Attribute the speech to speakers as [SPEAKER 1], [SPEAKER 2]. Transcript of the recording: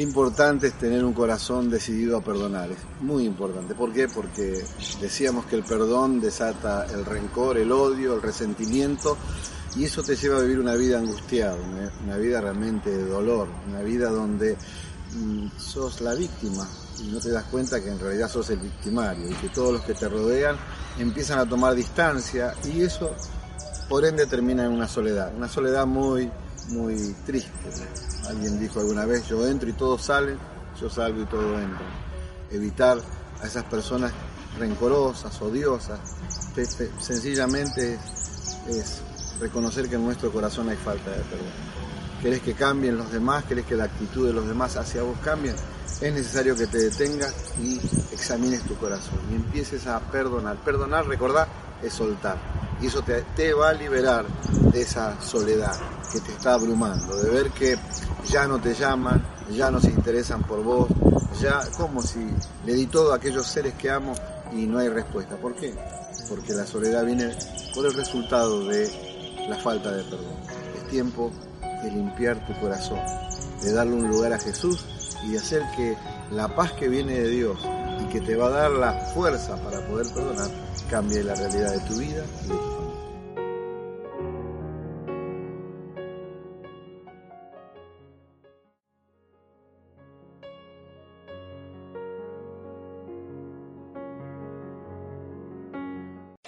[SPEAKER 1] Importante es tener un corazón decidido a perdonar. Es muy importante. ¿Por qué? Porque decíamos que el perdón desata el rencor, el odio, el resentimiento y eso te lleva a vivir una vida angustiada, una, una vida realmente de dolor, una vida donde mm, sos la víctima y no te das cuenta que en realidad sos el victimario y que todos los que te rodean empiezan a tomar distancia y eso por ende termina en una soledad, una soledad muy, muy triste. Alguien dijo alguna vez, yo entro y todos salen, yo salgo y todos entran. Evitar a esas personas rencorosas, odiosas, sencillamente es reconocer que en nuestro corazón hay falta de perdón. ¿Querés que cambien los demás? ¿Querés que la actitud de los demás hacia vos cambie? Es necesario que te detengas y examines tu corazón y empieces a perdonar. Perdonar, recordar, es soltar. Y eso te, va a liberar de esa soledad que te está abrumando, de ver que ya no te llaman, ya no se interesan por vos, ya como si le di todo a aquellos seres que amo y no hay respuesta. ¿Por qué? Porque la soledad viene por el resultado de la falta de perdón. Es tiempo de limpiar tu corazón, de darle un lugar a Jesús y de hacer que la paz que viene de Dios y que te va a dar la fuerza para poder perdonar, cambie la realidad de tu vida